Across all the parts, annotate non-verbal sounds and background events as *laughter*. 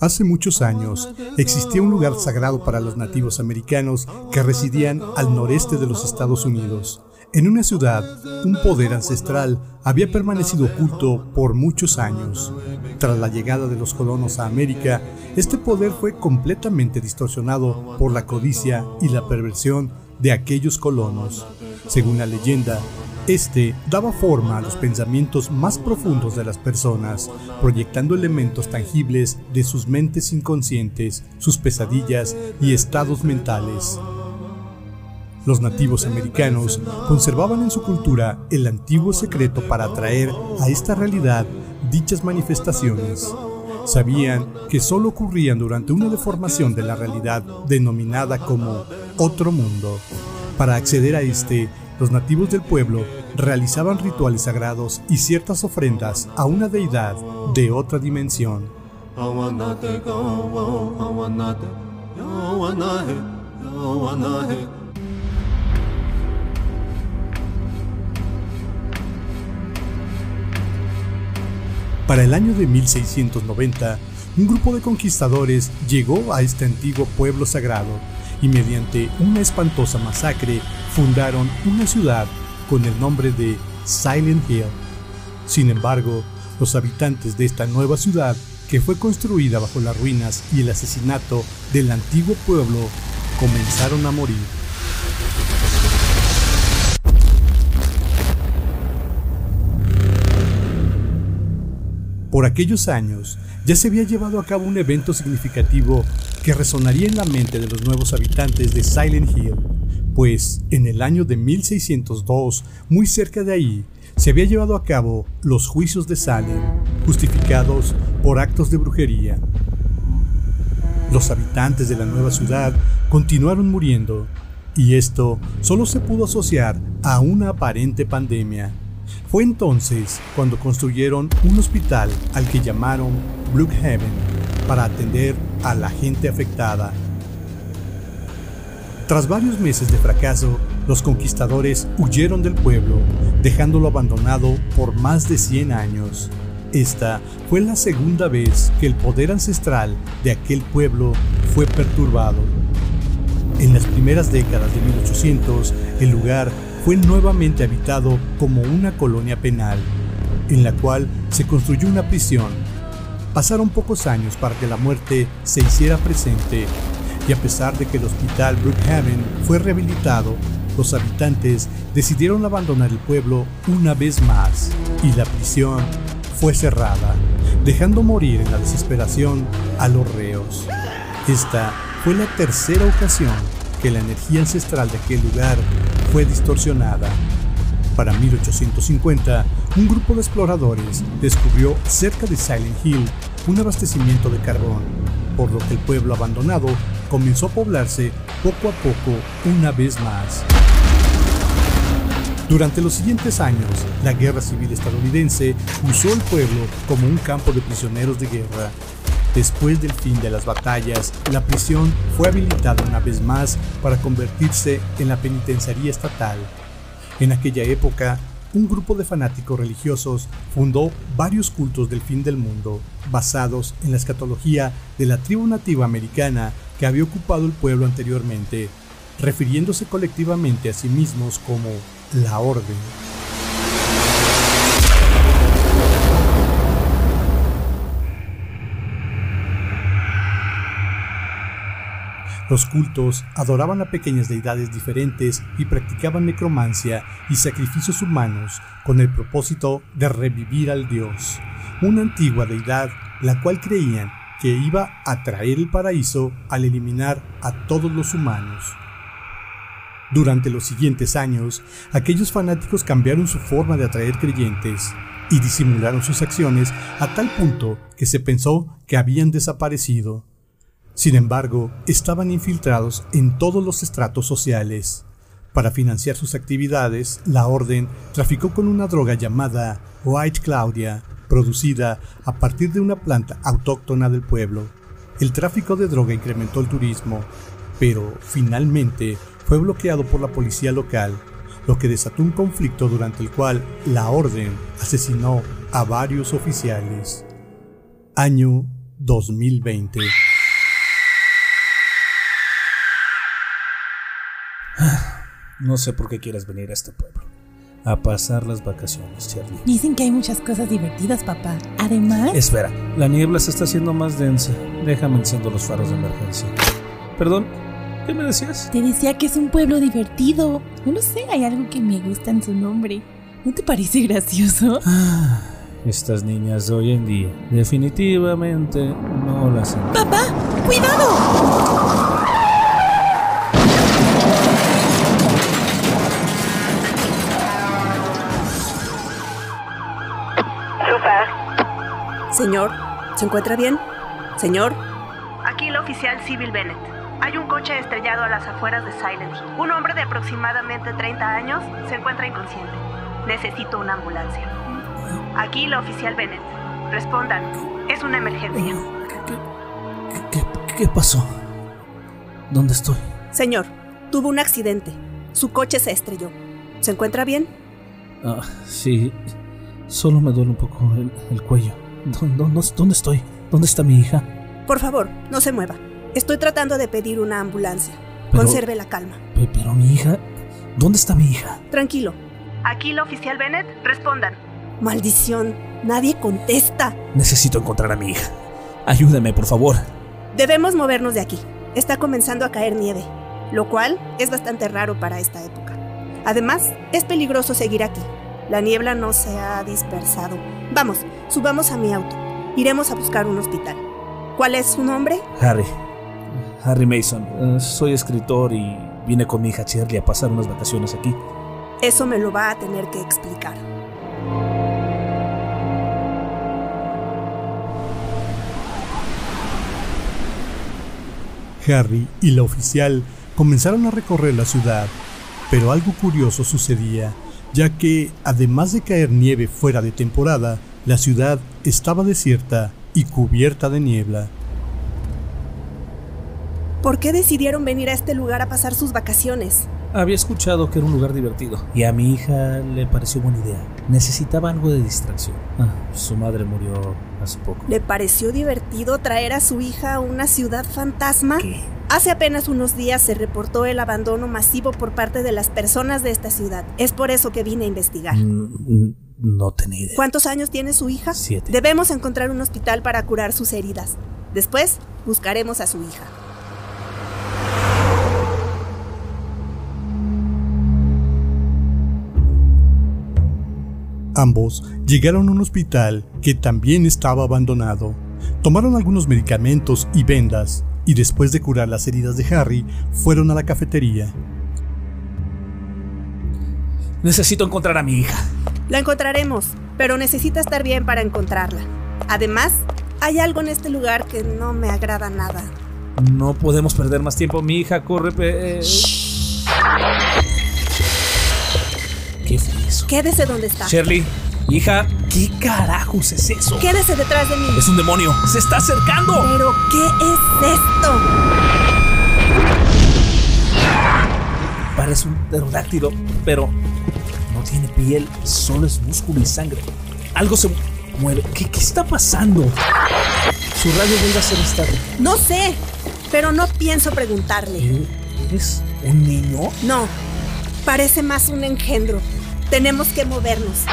Hace muchos años existía un lugar sagrado para los nativos americanos que residían al noreste de los Estados Unidos. En una ciudad, un poder ancestral había permanecido oculto por muchos años. Tras la llegada de los colonos a América, este poder fue completamente distorsionado por la codicia y la perversión de aquellos colonos. Según la leyenda, este daba forma a los pensamientos más profundos de las personas, proyectando elementos tangibles de sus mentes inconscientes, sus pesadillas y estados mentales. Los nativos americanos conservaban en su cultura el antiguo secreto para atraer a esta realidad dichas manifestaciones. Sabían que solo ocurrían durante una deformación de la realidad denominada como otro mundo. Para acceder a este, los nativos del pueblo realizaban rituales sagrados y ciertas ofrendas a una deidad de otra dimensión. Para el año de 1690, un grupo de conquistadores llegó a este antiguo pueblo sagrado y mediante una espantosa masacre fundaron una ciudad con el nombre de Silent Hill. Sin embargo, los habitantes de esta nueva ciudad, que fue construida bajo las ruinas y el asesinato del antiguo pueblo, comenzaron a morir. Por aquellos años, ya se había llevado a cabo un evento significativo que resonaría en la mente de los nuevos habitantes de Silent Hill, pues en el año de 1602, muy cerca de ahí, se había llevado a cabo los juicios de Salem, justificados por actos de brujería. Los habitantes de la nueva ciudad continuaron muriendo, y esto solo se pudo asociar a una aparente pandemia. Fue entonces cuando construyeron un hospital al que llamaron Brookhaven para atender a la gente afectada. Tras varios meses de fracaso, los conquistadores huyeron del pueblo, dejándolo abandonado por más de 100 años. Esta fue la segunda vez que el poder ancestral de aquel pueblo fue perturbado. En las primeras décadas de 1800, el lugar fue nuevamente habitado como una colonia penal, en la cual se construyó una prisión Pasaron pocos años para que la muerte se hiciera presente y a pesar de que el hospital Brookhaven fue rehabilitado, los habitantes decidieron abandonar el pueblo una vez más y la prisión fue cerrada, dejando morir en la desesperación a los reos. Esta fue la tercera ocasión que la energía ancestral de aquel lugar fue distorsionada. Para 1850, un grupo de exploradores descubrió cerca de Silent Hill un abastecimiento de carbón, por lo que el pueblo abandonado comenzó a poblarse poco a poco una vez más. Durante los siguientes años, la guerra civil estadounidense usó el pueblo como un campo de prisioneros de guerra. Después del fin de las batallas, la prisión fue habilitada una vez más para convertirse en la penitenciaría estatal. En aquella época, un grupo de fanáticos religiosos fundó varios cultos del fin del mundo, basados en la escatología de la tribu nativa americana que había ocupado el pueblo anteriormente, refiriéndose colectivamente a sí mismos como la Orden. Los cultos adoraban a pequeñas deidades diferentes y practicaban necromancia y sacrificios humanos con el propósito de revivir al dios, una antigua deidad la cual creían que iba a traer el paraíso al eliminar a todos los humanos. Durante los siguientes años, aquellos fanáticos cambiaron su forma de atraer creyentes y disimularon sus acciones a tal punto que se pensó que habían desaparecido. Sin embargo, estaban infiltrados en todos los estratos sociales. Para financiar sus actividades, la orden traficó con una droga llamada White Claudia, producida a partir de una planta autóctona del pueblo. El tráfico de droga incrementó el turismo, pero finalmente fue bloqueado por la policía local, lo que desató un conflicto durante el cual la orden asesinó a varios oficiales. Año 2020. No sé por qué quieras venir a este pueblo. A pasar las vacaciones, Charlie. Dicen que hay muchas cosas divertidas, papá. Además... Espera, la niebla se está haciendo más densa. Déjame enciendo los faros de emergencia. Perdón, ¿qué me decías? Te decía que es un pueblo divertido. No lo sé, hay algo que me gusta en su nombre. ¿No te parece gracioso? Ah, estas niñas de hoy en día definitivamente no las. ¡Papá! ¡Cuidado! Señor, ¿se encuentra bien? Señor. Aquí el oficial Civil Bennett. Hay un coche estrellado a las afueras de Silent Hill. Un hombre de aproximadamente 30 años se encuentra inconsciente. Necesito una ambulancia. Aquí el oficial Bennett. Respondan. Es una emergencia. ¿Qué, qué, qué pasó? ¿Dónde estoy? Señor, tuvo un accidente. Su coche se estrelló. ¿Se encuentra bien? Ah, sí. Solo me duele un poco el, el cuello. ¿Dónde, ¿Dónde, estoy? ¿Dónde está mi hija? Por favor, no se mueva. Estoy tratando de pedir una ambulancia. Conserve la calma. Pero mi hija... ¿Dónde está mi hija? Tranquilo. Aquí el oficial Bennett. Respondan. Maldición. Nadie contesta. Necesito encontrar a mi hija. Ayúdame, por favor. Debemos movernos de aquí. Está comenzando a caer nieve, lo cual es bastante raro para esta época. Además, es peligroso seguir aquí. La niebla no se ha dispersado. Vamos, subamos a mi auto. Iremos a buscar un hospital. ¿Cuál es su nombre? Harry. Harry Mason. Uh, soy escritor y vine con mi hija Shirley a pasar unas vacaciones aquí. Eso me lo va a tener que explicar. Harry y la oficial comenzaron a recorrer la ciudad, pero algo curioso sucedía ya que, además de caer nieve fuera de temporada, la ciudad estaba desierta y cubierta de niebla. ¿Por qué decidieron venir a este lugar a pasar sus vacaciones? Había escuchado que era un lugar divertido y a mi hija le pareció buena idea. Necesitaba algo de distracción. Ah, su madre murió hace poco. ¿Le pareció divertido traer a su hija a una ciudad fantasma? ¿Qué? Hace apenas unos días se reportó el abandono masivo por parte de las personas de esta ciudad. Es por eso que vine a investigar. Mm, no tenía idea. ¿Cuántos años tiene su hija? Siete. Debemos encontrar un hospital para curar sus heridas. Después, buscaremos a su hija. Ambos llegaron a un hospital que también estaba abandonado. Tomaron algunos medicamentos y vendas y después de curar las heridas de Harry, fueron a la cafetería. Necesito encontrar a mi hija. La encontraremos, pero necesita estar bien para encontrarla. Además, hay algo en este lugar que no me agrada nada. No podemos perder más tiempo. Mi hija corre. Pe ¿Qué fue eso? Quédese donde está. Shirley, hija, ¿qué carajos es eso? Quédese detrás de mí. Es un demonio. Se está acercando. ¿Pero qué es esto? Parece un pterodáctilo, pero no tiene piel, solo es músculo y sangre. Algo se mueve. ¿Qué, qué está pasando? Su radio vuelve a ser estable. No sé, pero no pienso preguntarle. ¿Eres un niño? No, parece más un engendro. Tenemos que movernos.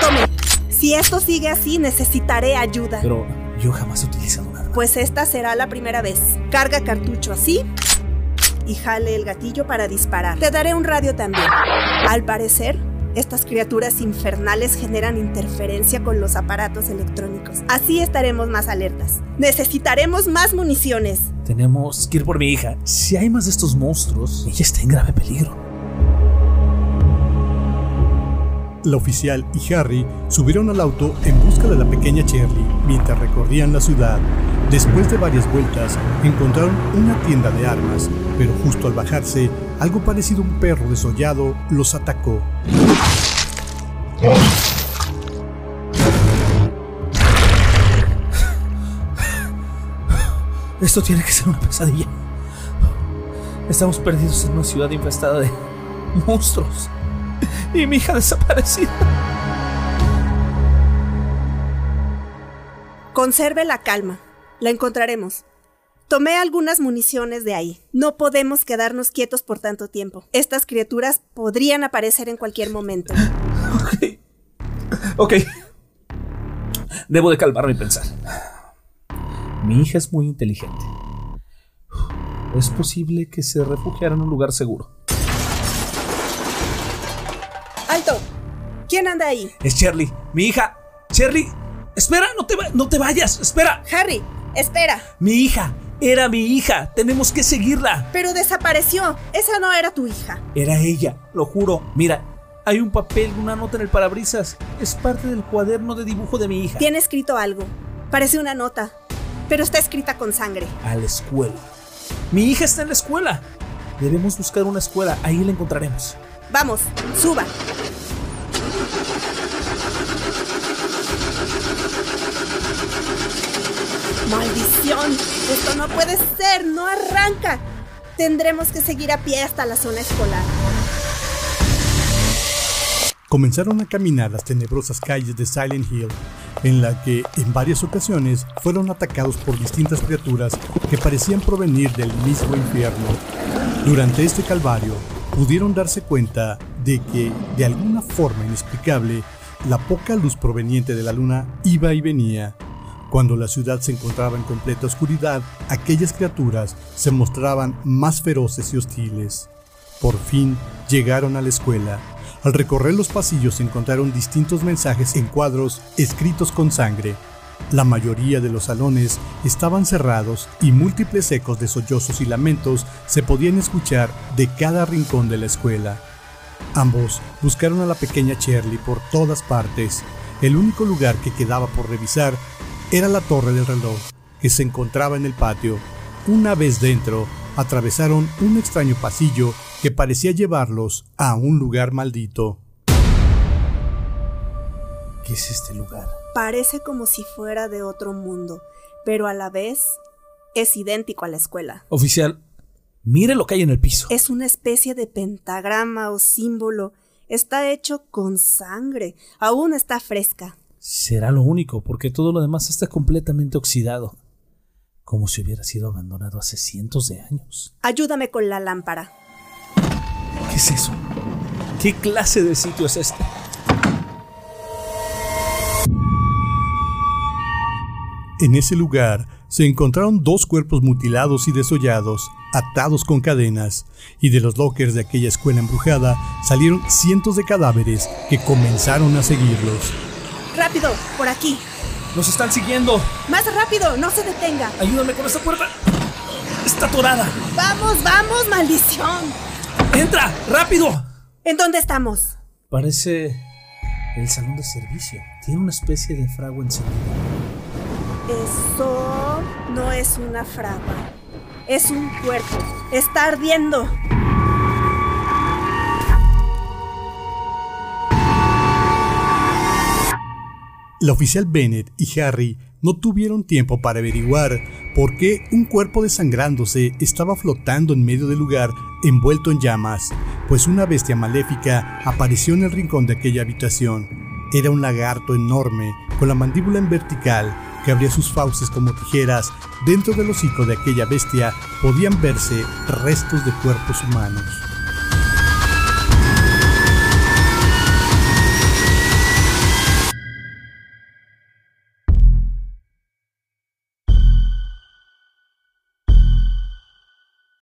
Tome, si esto sigue así, necesitaré ayuda. Pero yo jamás he utilizado nada. Pues esta será la primera vez. Carga cartucho así y jale el gatillo para disparar. Te daré un radio también. Al parecer, estas criaturas infernales generan interferencia con los aparatos electrónicos. Así estaremos más alertas. Necesitaremos más municiones. Tenemos que ir por mi hija. Si hay más de estos monstruos, ella está en grave peligro. La oficial y Harry subieron al auto en busca de la pequeña Shirley mientras recorrían la ciudad. Después de varias vueltas, encontraron una tienda de armas, pero justo al bajarse, algo parecido a un perro desollado los atacó. *sighs* Esto tiene que ser una pesadilla. Estamos perdidos en una ciudad infestada de monstruos. Y mi hija desaparecida. Conserve la calma. La encontraremos. Tomé algunas municiones de ahí. No podemos quedarnos quietos por tanto tiempo. Estas criaturas podrían aparecer en cualquier momento. Ok. Ok. Debo de calmarme y pensar. Mi hija es muy inteligente. Es posible que se refugiara en un lugar seguro. ¡Alto! ¿Quién anda ahí? Es Shirley, mi hija. Shirley, espera, no te, no te vayas, espera. Harry, espera. Mi hija, era mi hija. Tenemos que seguirla. Pero desapareció. Esa no era tu hija. Era ella, lo juro. Mira, hay un papel, una nota en el parabrisas. Es parte del cuaderno de dibujo de mi hija. Tiene escrito algo. Parece una nota. Pero está escrita con sangre. A la escuela. Mi hija está en la escuela. Debemos buscar una escuela. Ahí la encontraremos. Vamos, suba. ¡Maldición! Esto no puede ser, no arranca. Tendremos que seguir a pie hasta la zona escolar. Comenzaron a caminar las tenebrosas calles de Silent Hill, en la que en varias ocasiones fueron atacados por distintas criaturas que parecían provenir del mismo infierno. Durante este calvario, pudieron darse cuenta de que, de alguna forma inexplicable, la poca luz proveniente de la luna iba y venía. Cuando la ciudad se encontraba en completa oscuridad, aquellas criaturas se mostraban más feroces y hostiles. Por fin llegaron a la escuela. Al recorrer los pasillos encontraron distintos mensajes en cuadros escritos con sangre. La mayoría de los salones estaban cerrados y múltiples ecos de sollozos y lamentos se podían escuchar de cada rincón de la escuela. Ambos buscaron a la pequeña Shirley por todas partes. El único lugar que quedaba por revisar era la torre del reloj, que se encontraba en el patio. Una vez dentro, atravesaron un extraño pasillo que parecía llevarlos a un lugar maldito. ¿Qué es este lugar? Parece como si fuera de otro mundo, pero a la vez es idéntico a la escuela. Oficial, mire lo que hay en el piso. Es una especie de pentagrama o símbolo. Está hecho con sangre. Aún está fresca. Será lo único, porque todo lo demás está completamente oxidado. Como si hubiera sido abandonado hace cientos de años. Ayúdame con la lámpara. ¿Qué es eso? ¿Qué clase de sitio es este? En ese lugar se encontraron dos cuerpos mutilados y desollados, atados con cadenas, y de los lockers de aquella escuela embrujada salieron cientos de cadáveres que comenzaron a seguirlos. ¡Rápido! ¡Por aquí! ¡Nos están siguiendo! ¡Más rápido! ¡No se detenga! ¡Ayúdame con esta puerta! ¡Está atorada! ¡Vamos, vamos, maldición! ¡Entra! ¡Rápido! ¿En dónde estamos? Parece el salón de servicio. Tiene una especie de fragua encendida. Eso no es una fragua. Es un cuerpo. Está ardiendo. La oficial Bennett y Harry no tuvieron tiempo para averiguar por qué un cuerpo desangrándose estaba flotando en medio del lugar envuelto en llamas, pues una bestia maléfica apareció en el rincón de aquella habitación. Era un lagarto enorme, con la mandíbula en vertical, que abría sus fauces como tijeras. Dentro del hocico de aquella bestia podían verse restos de cuerpos humanos.